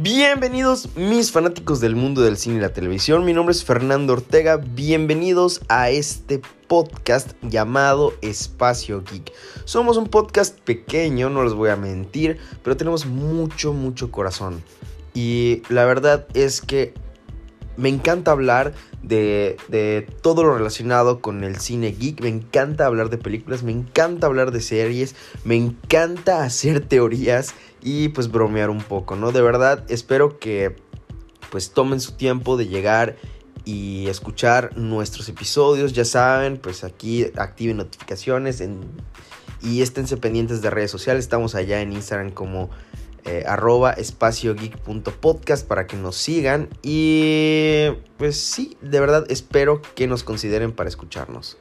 Bienvenidos mis fanáticos del mundo del cine y la televisión, mi nombre es Fernando Ortega, bienvenidos a este podcast llamado Espacio Geek. Somos un podcast pequeño, no les voy a mentir, pero tenemos mucho, mucho corazón. Y la verdad es que me encanta hablar de, de, todo lo relacionado con el cine geek. Me encanta hablar de películas, me encanta hablar de series, me encanta hacer teorías y pues bromear un poco, ¿no? De verdad, espero que pues tomen su tiempo de llegar y escuchar nuestros episodios. Ya saben, pues aquí activen notificaciones y esténse pendientes de redes sociales. Estamos allá en Instagram como eh, arroba espaciogeek.podcast para que nos sigan. Y pues sí, de verdad espero que nos consideren para escucharnos.